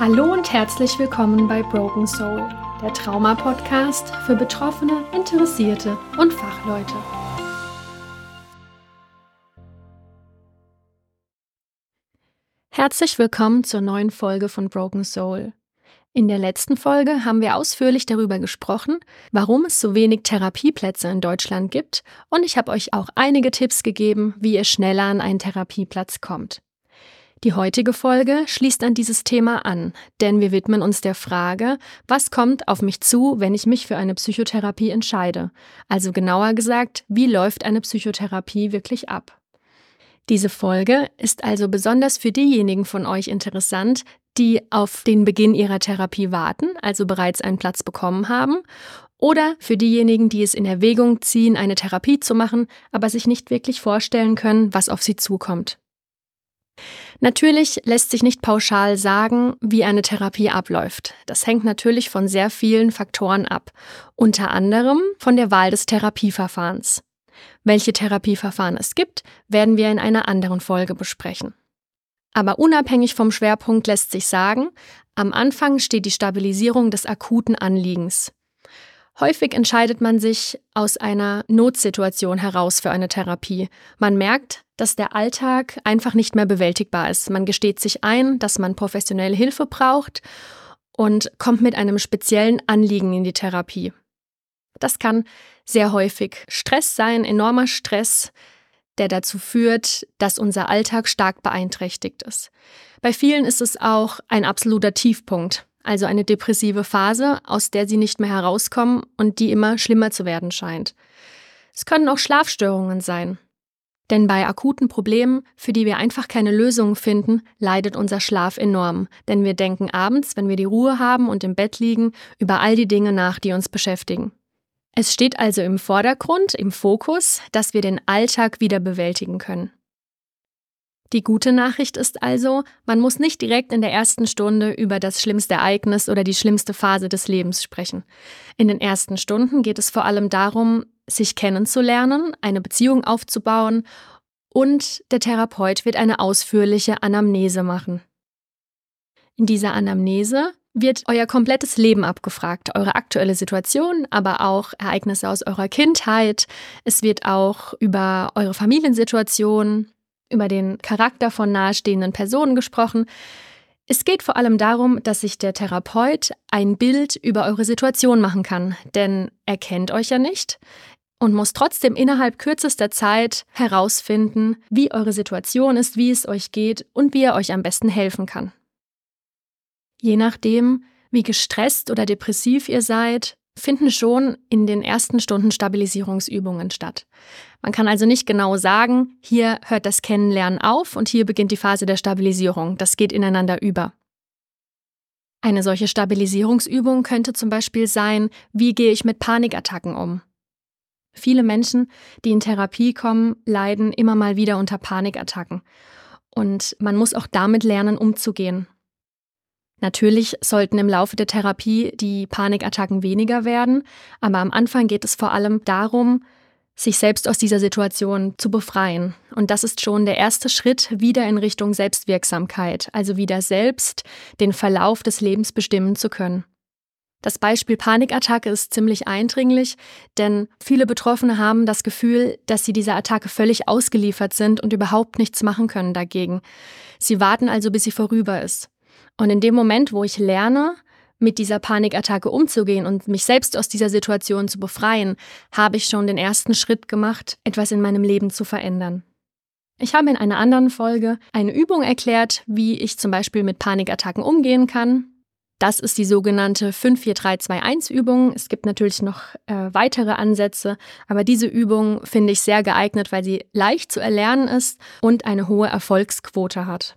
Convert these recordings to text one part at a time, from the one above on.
Hallo und herzlich willkommen bei Broken Soul, der Trauma-Podcast für Betroffene, Interessierte und Fachleute. Herzlich willkommen zur neuen Folge von Broken Soul. In der letzten Folge haben wir ausführlich darüber gesprochen, warum es so wenig Therapieplätze in Deutschland gibt und ich habe euch auch einige Tipps gegeben, wie ihr schneller an einen Therapieplatz kommt. Die heutige Folge schließt an dieses Thema an, denn wir widmen uns der Frage, was kommt auf mich zu, wenn ich mich für eine Psychotherapie entscheide? Also genauer gesagt, wie läuft eine Psychotherapie wirklich ab? Diese Folge ist also besonders für diejenigen von euch interessant, die auf den Beginn ihrer Therapie warten, also bereits einen Platz bekommen haben, oder für diejenigen, die es in Erwägung ziehen, eine Therapie zu machen, aber sich nicht wirklich vorstellen können, was auf sie zukommt. Natürlich lässt sich nicht pauschal sagen, wie eine Therapie abläuft. Das hängt natürlich von sehr vielen Faktoren ab, unter anderem von der Wahl des Therapieverfahrens. Welche Therapieverfahren es gibt, werden wir in einer anderen Folge besprechen. Aber unabhängig vom Schwerpunkt lässt sich sagen, am Anfang steht die Stabilisierung des akuten Anliegens. Häufig entscheidet man sich aus einer Notsituation heraus für eine Therapie. Man merkt, dass der Alltag einfach nicht mehr bewältigbar ist. Man gesteht sich ein, dass man professionelle Hilfe braucht und kommt mit einem speziellen Anliegen in die Therapie. Das kann sehr häufig Stress sein, enormer Stress, der dazu führt, dass unser Alltag stark beeinträchtigt ist. Bei vielen ist es auch ein absoluter Tiefpunkt also eine depressive Phase, aus der sie nicht mehr herauskommen und die immer schlimmer zu werden scheint. Es können auch Schlafstörungen sein. Denn bei akuten Problemen, für die wir einfach keine Lösung finden, leidet unser Schlaf enorm. Denn wir denken abends, wenn wir die Ruhe haben und im Bett liegen, über all die Dinge nach, die uns beschäftigen. Es steht also im Vordergrund, im Fokus, dass wir den Alltag wieder bewältigen können. Die gute Nachricht ist also, man muss nicht direkt in der ersten Stunde über das schlimmste Ereignis oder die schlimmste Phase des Lebens sprechen. In den ersten Stunden geht es vor allem darum, sich kennenzulernen, eine Beziehung aufzubauen und der Therapeut wird eine ausführliche Anamnese machen. In dieser Anamnese wird euer komplettes Leben abgefragt, eure aktuelle Situation, aber auch Ereignisse aus eurer Kindheit. Es wird auch über eure Familiensituation, über den Charakter von nahestehenden Personen gesprochen. Es geht vor allem darum, dass sich der Therapeut ein Bild über eure Situation machen kann, denn er kennt euch ja nicht und muss trotzdem innerhalb kürzester Zeit herausfinden, wie eure Situation ist, wie es euch geht und wie er euch am besten helfen kann. Je nachdem, wie gestresst oder depressiv ihr seid, finden schon in den ersten Stunden Stabilisierungsübungen statt. Man kann also nicht genau sagen, hier hört das Kennenlernen auf und hier beginnt die Phase der Stabilisierung. Das geht ineinander über. Eine solche Stabilisierungsübung könnte zum Beispiel sein, wie gehe ich mit Panikattacken um? Viele Menschen, die in Therapie kommen, leiden immer mal wieder unter Panikattacken. Und man muss auch damit lernen, umzugehen. Natürlich sollten im Laufe der Therapie die Panikattacken weniger werden, aber am Anfang geht es vor allem darum, sich selbst aus dieser Situation zu befreien. Und das ist schon der erste Schritt wieder in Richtung Selbstwirksamkeit, also wieder selbst den Verlauf des Lebens bestimmen zu können. Das Beispiel Panikattacke ist ziemlich eindringlich, denn viele Betroffene haben das Gefühl, dass sie dieser Attacke völlig ausgeliefert sind und überhaupt nichts machen können dagegen. Sie warten also, bis sie vorüber ist. Und in dem Moment, wo ich lerne, mit dieser Panikattacke umzugehen und mich selbst aus dieser Situation zu befreien, habe ich schon den ersten Schritt gemacht, etwas in meinem Leben zu verändern. Ich habe in einer anderen Folge eine Übung erklärt, wie ich zum Beispiel mit Panikattacken umgehen kann. Das ist die sogenannte 54321-Übung. Es gibt natürlich noch äh, weitere Ansätze, aber diese Übung finde ich sehr geeignet, weil sie leicht zu erlernen ist und eine hohe Erfolgsquote hat.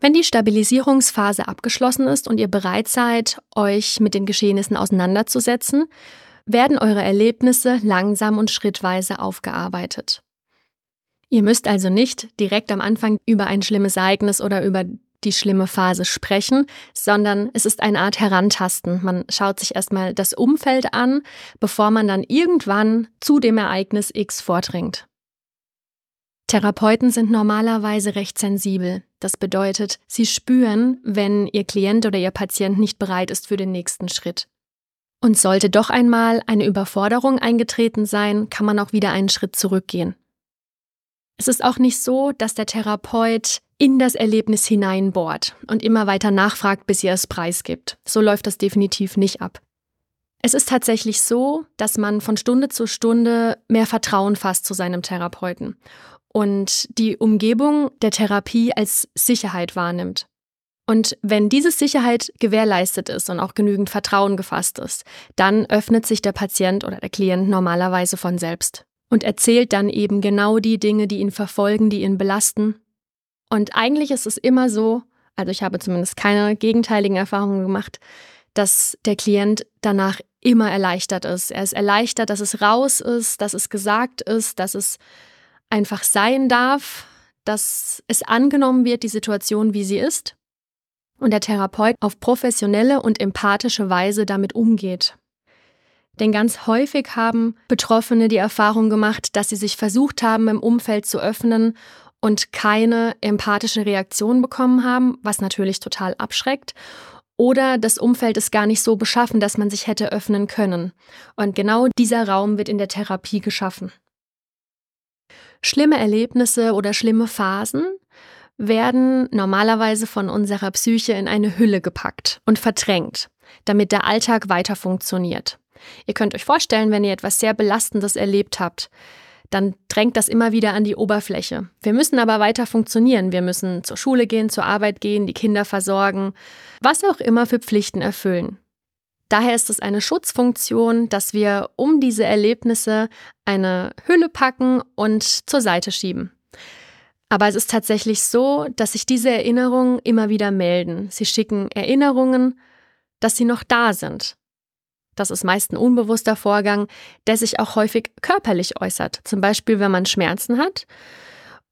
Wenn die Stabilisierungsphase abgeschlossen ist und ihr bereit seid, euch mit den Geschehnissen auseinanderzusetzen, werden eure Erlebnisse langsam und schrittweise aufgearbeitet. Ihr müsst also nicht direkt am Anfang über ein schlimmes Ereignis oder über die schlimme Phase sprechen, sondern es ist eine Art Herantasten. Man schaut sich erstmal das Umfeld an, bevor man dann irgendwann zu dem Ereignis X vordringt. Therapeuten sind normalerweise recht sensibel. Das bedeutet, sie spüren, wenn ihr Klient oder ihr Patient nicht bereit ist für den nächsten Schritt. Und sollte doch einmal eine Überforderung eingetreten sein, kann man auch wieder einen Schritt zurückgehen. Es ist auch nicht so, dass der Therapeut in das Erlebnis hineinbohrt und immer weiter nachfragt, bis ihr es preisgibt. So läuft das definitiv nicht ab. Es ist tatsächlich so, dass man von Stunde zu Stunde mehr Vertrauen fasst zu seinem Therapeuten und die Umgebung der Therapie als Sicherheit wahrnimmt. Und wenn diese Sicherheit gewährleistet ist und auch genügend Vertrauen gefasst ist, dann öffnet sich der Patient oder der Klient normalerweise von selbst und erzählt dann eben genau die Dinge, die ihn verfolgen, die ihn belasten. Und eigentlich ist es immer so, also ich habe zumindest keine gegenteiligen Erfahrungen gemacht, dass der Klient danach immer erleichtert ist. Er ist erleichtert, dass es raus ist, dass es gesagt ist, dass es einfach sein darf, dass es angenommen wird, die Situation, wie sie ist, und der Therapeut auf professionelle und empathische Weise damit umgeht. Denn ganz häufig haben Betroffene die Erfahrung gemacht, dass sie sich versucht haben, im Umfeld zu öffnen und keine empathische Reaktion bekommen haben, was natürlich total abschreckt. Oder das Umfeld ist gar nicht so beschaffen, dass man sich hätte öffnen können. Und genau dieser Raum wird in der Therapie geschaffen. Schlimme Erlebnisse oder schlimme Phasen werden normalerweise von unserer Psyche in eine Hülle gepackt und verdrängt, damit der Alltag weiter funktioniert. Ihr könnt euch vorstellen, wenn ihr etwas sehr Belastendes erlebt habt, dann drängt das immer wieder an die Oberfläche. Wir müssen aber weiter funktionieren. Wir müssen zur Schule gehen, zur Arbeit gehen, die Kinder versorgen, was auch immer für Pflichten erfüllen. Daher ist es eine Schutzfunktion, dass wir um diese Erlebnisse eine Hülle packen und zur Seite schieben. Aber es ist tatsächlich so, dass sich diese Erinnerungen immer wieder melden. Sie schicken Erinnerungen, dass sie noch da sind. Das ist meist ein unbewusster Vorgang, der sich auch häufig körperlich äußert. Zum Beispiel, wenn man Schmerzen hat,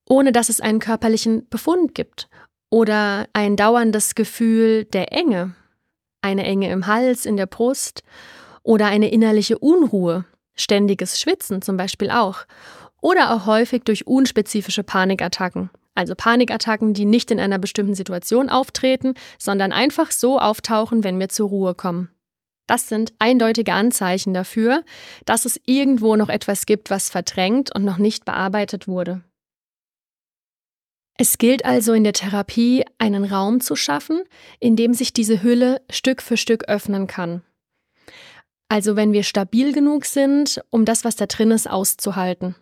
ohne dass es einen körperlichen Befund gibt. Oder ein dauerndes Gefühl der Enge, eine Enge im Hals, in der Brust oder eine innerliche Unruhe, ständiges Schwitzen zum Beispiel auch. Oder auch häufig durch unspezifische Panikattacken. Also Panikattacken, die nicht in einer bestimmten Situation auftreten, sondern einfach so auftauchen, wenn wir zur Ruhe kommen. Das sind eindeutige Anzeichen dafür, dass es irgendwo noch etwas gibt, was verdrängt und noch nicht bearbeitet wurde. Es gilt also in der Therapie, einen Raum zu schaffen, in dem sich diese Hülle Stück für Stück öffnen kann. Also wenn wir stabil genug sind, um das, was da drin ist, auszuhalten.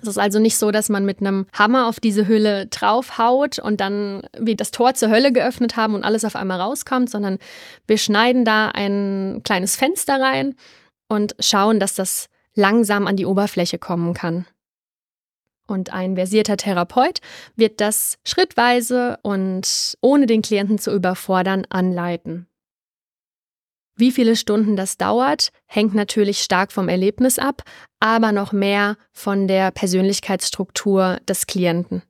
Es ist also nicht so, dass man mit einem Hammer auf diese Hülle draufhaut und dann wir das Tor zur Hölle geöffnet haben und alles auf einmal rauskommt, sondern wir schneiden da ein kleines Fenster rein und schauen, dass das langsam an die Oberfläche kommen kann. Und ein versierter Therapeut wird das schrittweise und ohne den Klienten zu überfordern anleiten. Wie viele Stunden das dauert, hängt natürlich stark vom Erlebnis ab, aber noch mehr von der Persönlichkeitsstruktur des Klienten.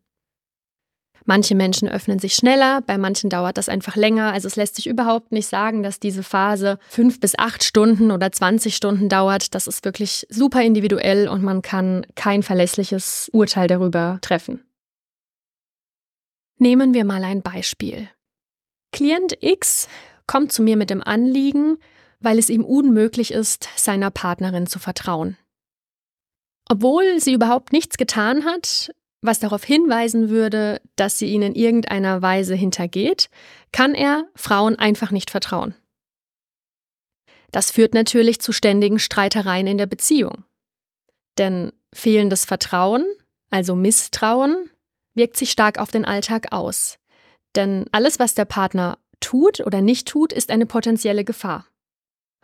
Manche Menschen öffnen sich schneller, bei manchen dauert das einfach länger. Also es lässt sich überhaupt nicht sagen, dass diese Phase fünf bis acht Stunden oder 20 Stunden dauert. Das ist wirklich super individuell und man kann kein verlässliches Urteil darüber treffen. Nehmen wir mal ein Beispiel. Klient X kommt zu mir mit dem Anliegen, weil es ihm unmöglich ist, seiner Partnerin zu vertrauen. Obwohl sie überhaupt nichts getan hat, was darauf hinweisen würde, dass sie ihn in irgendeiner Weise hintergeht, kann er Frauen einfach nicht vertrauen. Das führt natürlich zu ständigen Streitereien in der Beziehung. Denn fehlendes Vertrauen, also Misstrauen, wirkt sich stark auf den Alltag aus. Denn alles, was der Partner tut oder nicht tut, ist eine potenzielle Gefahr.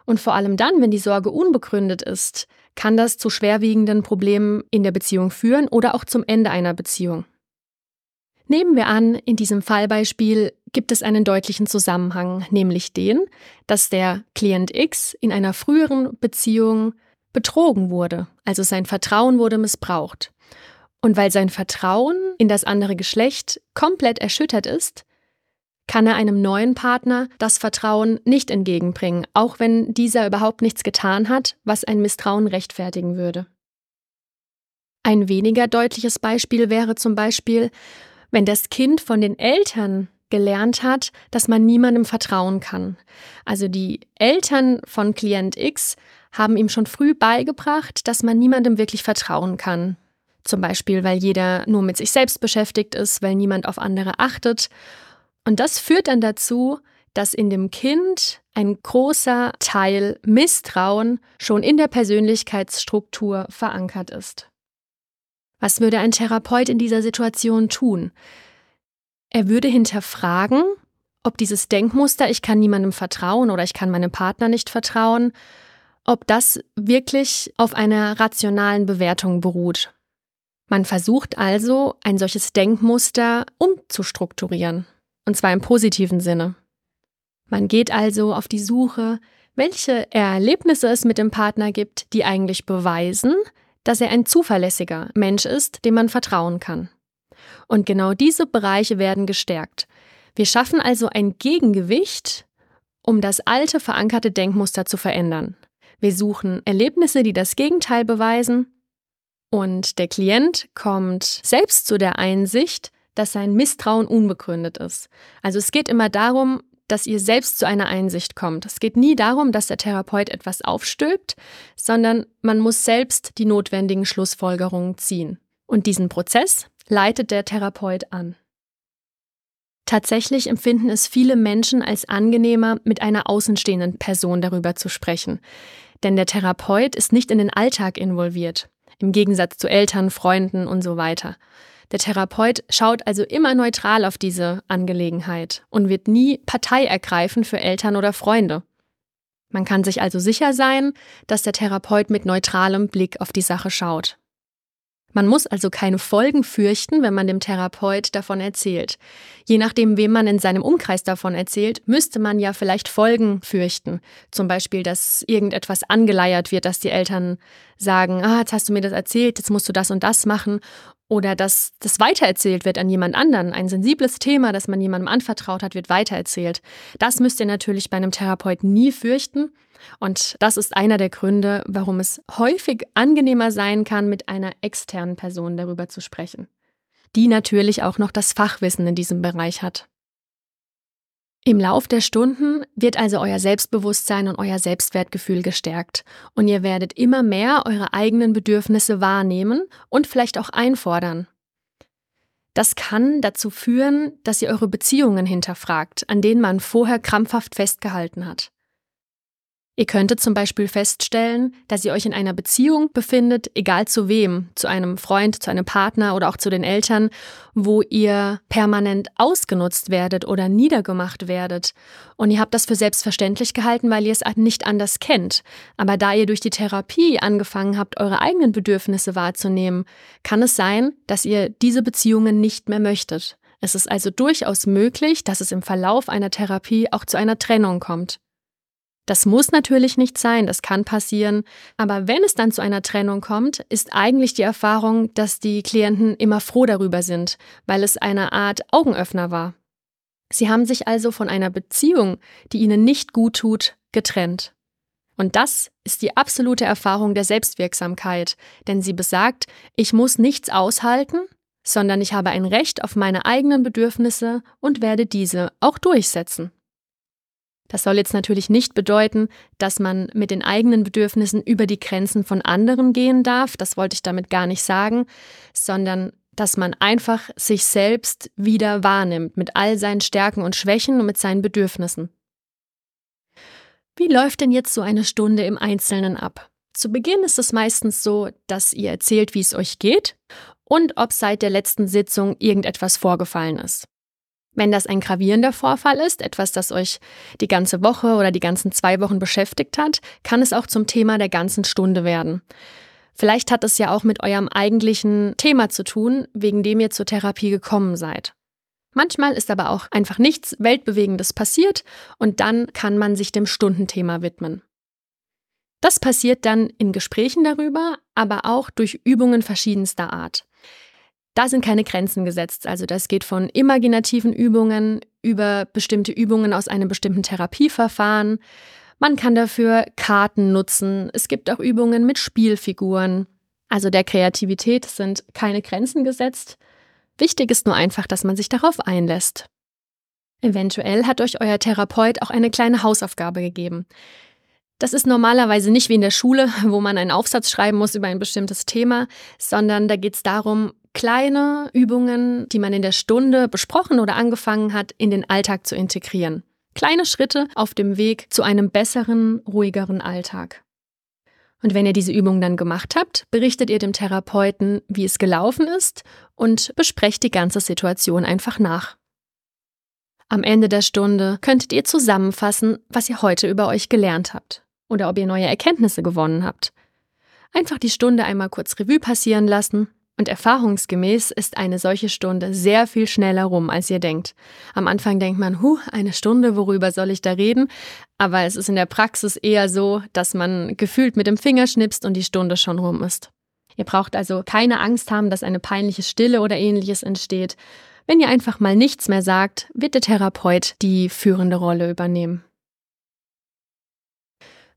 Und vor allem dann, wenn die Sorge unbegründet ist, kann das zu schwerwiegenden Problemen in der Beziehung führen oder auch zum Ende einer Beziehung. Nehmen wir an, in diesem Fallbeispiel gibt es einen deutlichen Zusammenhang, nämlich den, dass der Klient X in einer früheren Beziehung betrogen wurde, also sein Vertrauen wurde missbraucht. Und weil sein Vertrauen in das andere Geschlecht komplett erschüttert ist, kann er einem neuen Partner das Vertrauen nicht entgegenbringen, auch wenn dieser überhaupt nichts getan hat, was ein Misstrauen rechtfertigen würde. Ein weniger deutliches Beispiel wäre zum Beispiel, wenn das Kind von den Eltern gelernt hat, dass man niemandem vertrauen kann. Also die Eltern von Klient X haben ihm schon früh beigebracht, dass man niemandem wirklich vertrauen kann. Zum Beispiel, weil jeder nur mit sich selbst beschäftigt ist, weil niemand auf andere achtet. Und das führt dann dazu, dass in dem Kind ein großer Teil Misstrauen schon in der Persönlichkeitsstruktur verankert ist. Was würde ein Therapeut in dieser Situation tun? Er würde hinterfragen, ob dieses Denkmuster, ich kann niemandem vertrauen oder ich kann meinem Partner nicht vertrauen, ob das wirklich auf einer rationalen Bewertung beruht. Man versucht also, ein solches Denkmuster umzustrukturieren, und zwar im positiven Sinne. Man geht also auf die Suche, welche Erlebnisse es mit dem Partner gibt, die eigentlich beweisen, dass er ein zuverlässiger Mensch ist, dem man vertrauen kann. Und genau diese Bereiche werden gestärkt. Wir schaffen also ein Gegengewicht, um das alte verankerte Denkmuster zu verändern. Wir suchen Erlebnisse, die das Gegenteil beweisen und der Klient kommt selbst zu der Einsicht, dass sein Misstrauen unbegründet ist. Also es geht immer darum, dass ihr selbst zu einer Einsicht kommt. Es geht nie darum, dass der Therapeut etwas aufstülpt, sondern man muss selbst die notwendigen Schlussfolgerungen ziehen. Und diesen Prozess leitet der Therapeut an. Tatsächlich empfinden es viele Menschen als angenehmer, mit einer außenstehenden Person darüber zu sprechen. Denn der Therapeut ist nicht in den Alltag involviert, im Gegensatz zu Eltern, Freunden und so weiter. Der Therapeut schaut also immer neutral auf diese Angelegenheit und wird nie Partei ergreifen für Eltern oder Freunde. Man kann sich also sicher sein, dass der Therapeut mit neutralem Blick auf die Sache schaut. Man muss also keine Folgen fürchten, wenn man dem Therapeut davon erzählt. Je nachdem, wem man in seinem Umkreis davon erzählt, müsste man ja vielleicht Folgen fürchten. Zum Beispiel, dass irgendetwas angeleiert wird, dass die Eltern sagen, ah, jetzt hast du mir das erzählt, jetzt musst du das und das machen. Oder dass das weitererzählt wird an jemand anderen. Ein sensibles Thema, das man jemandem anvertraut hat, wird weitererzählt. Das müsst ihr natürlich bei einem Therapeut nie fürchten. Und das ist einer der Gründe, warum es häufig angenehmer sein kann, mit einer externen Person darüber zu sprechen, die natürlich auch noch das Fachwissen in diesem Bereich hat. Im Lauf der Stunden wird also euer Selbstbewusstsein und euer Selbstwertgefühl gestärkt und ihr werdet immer mehr eure eigenen Bedürfnisse wahrnehmen und vielleicht auch einfordern. Das kann dazu führen, dass ihr eure Beziehungen hinterfragt, an denen man vorher krampfhaft festgehalten hat. Ihr könntet zum Beispiel feststellen, dass ihr euch in einer Beziehung befindet, egal zu wem, zu einem Freund, zu einem Partner oder auch zu den Eltern, wo ihr permanent ausgenutzt werdet oder niedergemacht werdet. Und ihr habt das für selbstverständlich gehalten, weil ihr es nicht anders kennt. Aber da ihr durch die Therapie angefangen habt, eure eigenen Bedürfnisse wahrzunehmen, kann es sein, dass ihr diese Beziehungen nicht mehr möchtet. Es ist also durchaus möglich, dass es im Verlauf einer Therapie auch zu einer Trennung kommt. Das muss natürlich nicht sein, das kann passieren, aber wenn es dann zu einer Trennung kommt, ist eigentlich die Erfahrung, dass die Klienten immer froh darüber sind, weil es eine Art Augenöffner war. Sie haben sich also von einer Beziehung, die ihnen nicht gut tut, getrennt. Und das ist die absolute Erfahrung der Selbstwirksamkeit, denn sie besagt, ich muss nichts aushalten, sondern ich habe ein Recht auf meine eigenen Bedürfnisse und werde diese auch durchsetzen. Das soll jetzt natürlich nicht bedeuten, dass man mit den eigenen Bedürfnissen über die Grenzen von anderen gehen darf, das wollte ich damit gar nicht sagen, sondern dass man einfach sich selbst wieder wahrnimmt mit all seinen Stärken und Schwächen und mit seinen Bedürfnissen. Wie läuft denn jetzt so eine Stunde im Einzelnen ab? Zu Beginn ist es meistens so, dass ihr erzählt, wie es euch geht und ob seit der letzten Sitzung irgendetwas vorgefallen ist. Wenn das ein gravierender Vorfall ist, etwas, das euch die ganze Woche oder die ganzen zwei Wochen beschäftigt hat, kann es auch zum Thema der ganzen Stunde werden. Vielleicht hat es ja auch mit eurem eigentlichen Thema zu tun, wegen dem ihr zur Therapie gekommen seid. Manchmal ist aber auch einfach nichts Weltbewegendes passiert und dann kann man sich dem Stundenthema widmen. Das passiert dann in Gesprächen darüber, aber auch durch Übungen verschiedenster Art. Da sind keine Grenzen gesetzt. Also das geht von imaginativen Übungen über bestimmte Übungen aus einem bestimmten Therapieverfahren. Man kann dafür Karten nutzen. Es gibt auch Übungen mit Spielfiguren. Also der Kreativität sind keine Grenzen gesetzt. Wichtig ist nur einfach, dass man sich darauf einlässt. Eventuell hat euch euer Therapeut auch eine kleine Hausaufgabe gegeben. Das ist normalerweise nicht wie in der Schule, wo man einen Aufsatz schreiben muss über ein bestimmtes Thema, sondern da geht es darum, kleine Übungen, die man in der Stunde besprochen oder angefangen hat, in den Alltag zu integrieren. Kleine Schritte auf dem Weg zu einem besseren, ruhigeren Alltag. Und wenn ihr diese Übung dann gemacht habt, berichtet ihr dem Therapeuten, wie es gelaufen ist und besprecht die ganze Situation einfach nach. Am Ende der Stunde könntet ihr zusammenfassen, was ihr heute über euch gelernt habt oder ob ihr neue Erkenntnisse gewonnen habt. Einfach die Stunde einmal kurz Revue passieren lassen und erfahrungsgemäß ist eine solche Stunde sehr viel schneller rum, als ihr denkt. Am Anfang denkt man, huh, eine Stunde, worüber soll ich da reden? Aber es ist in der Praxis eher so, dass man gefühlt mit dem Finger schnipst und die Stunde schon rum ist. Ihr braucht also keine Angst haben, dass eine peinliche Stille oder ähnliches entsteht. Wenn ihr einfach mal nichts mehr sagt, wird der Therapeut die führende Rolle übernehmen.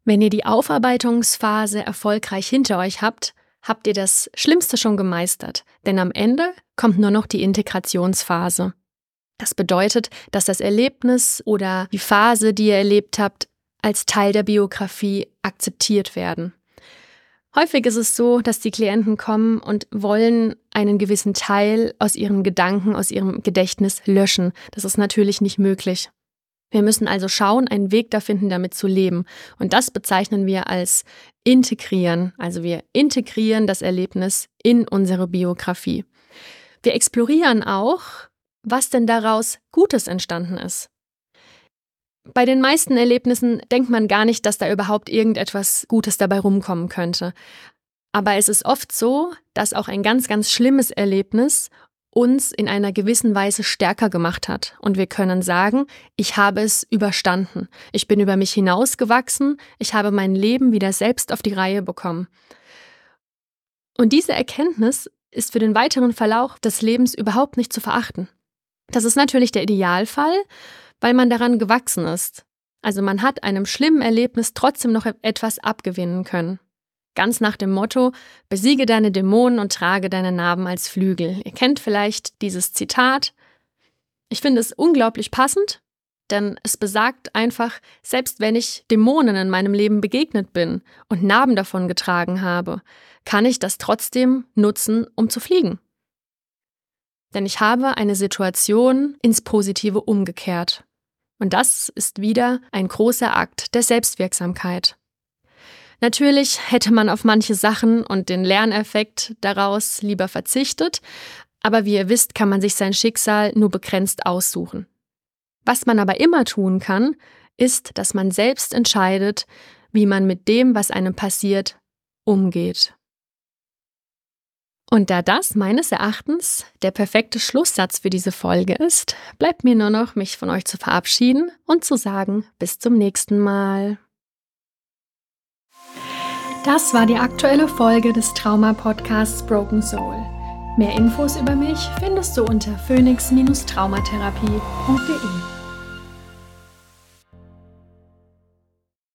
Wenn ihr die Aufarbeitungsphase erfolgreich hinter euch habt, habt ihr das Schlimmste schon gemeistert, denn am Ende kommt nur noch die Integrationsphase. Das bedeutet, dass das Erlebnis oder die Phase, die ihr erlebt habt, als Teil der Biografie akzeptiert werden. Häufig ist es so, dass die Klienten kommen und wollen einen gewissen Teil aus ihren Gedanken, aus ihrem Gedächtnis löschen. Das ist natürlich nicht möglich. Wir müssen also schauen, einen Weg da finden, damit zu leben. Und das bezeichnen wir als integrieren. Also wir integrieren das Erlebnis in unsere Biografie. Wir explorieren auch, was denn daraus Gutes entstanden ist. Bei den meisten Erlebnissen denkt man gar nicht, dass da überhaupt irgendetwas Gutes dabei rumkommen könnte. Aber es ist oft so, dass auch ein ganz, ganz schlimmes Erlebnis uns in einer gewissen Weise stärker gemacht hat. Und wir können sagen, ich habe es überstanden. Ich bin über mich hinausgewachsen. Ich habe mein Leben wieder selbst auf die Reihe bekommen. Und diese Erkenntnis ist für den weiteren Verlauf des Lebens überhaupt nicht zu verachten. Das ist natürlich der Idealfall, weil man daran gewachsen ist. Also man hat einem schlimmen Erlebnis trotzdem noch etwas abgewinnen können. Ganz nach dem Motto, besiege deine Dämonen und trage deine Narben als Flügel. Ihr kennt vielleicht dieses Zitat. Ich finde es unglaublich passend, denn es besagt einfach, selbst wenn ich Dämonen in meinem Leben begegnet bin und Narben davon getragen habe, kann ich das trotzdem nutzen, um zu fliegen. Denn ich habe eine Situation ins Positive umgekehrt. Und das ist wieder ein großer Akt der Selbstwirksamkeit. Natürlich hätte man auf manche Sachen und den Lerneffekt daraus lieber verzichtet, aber wie ihr wisst, kann man sich sein Schicksal nur begrenzt aussuchen. Was man aber immer tun kann, ist, dass man selbst entscheidet, wie man mit dem, was einem passiert, umgeht. Und da das meines Erachtens der perfekte Schlusssatz für diese Folge ist, bleibt mir nur noch, mich von euch zu verabschieden und zu sagen, bis zum nächsten Mal. Das war die aktuelle Folge des Trauma-Podcasts Broken Soul. Mehr Infos über mich findest du unter phoenix-traumatherapie.de.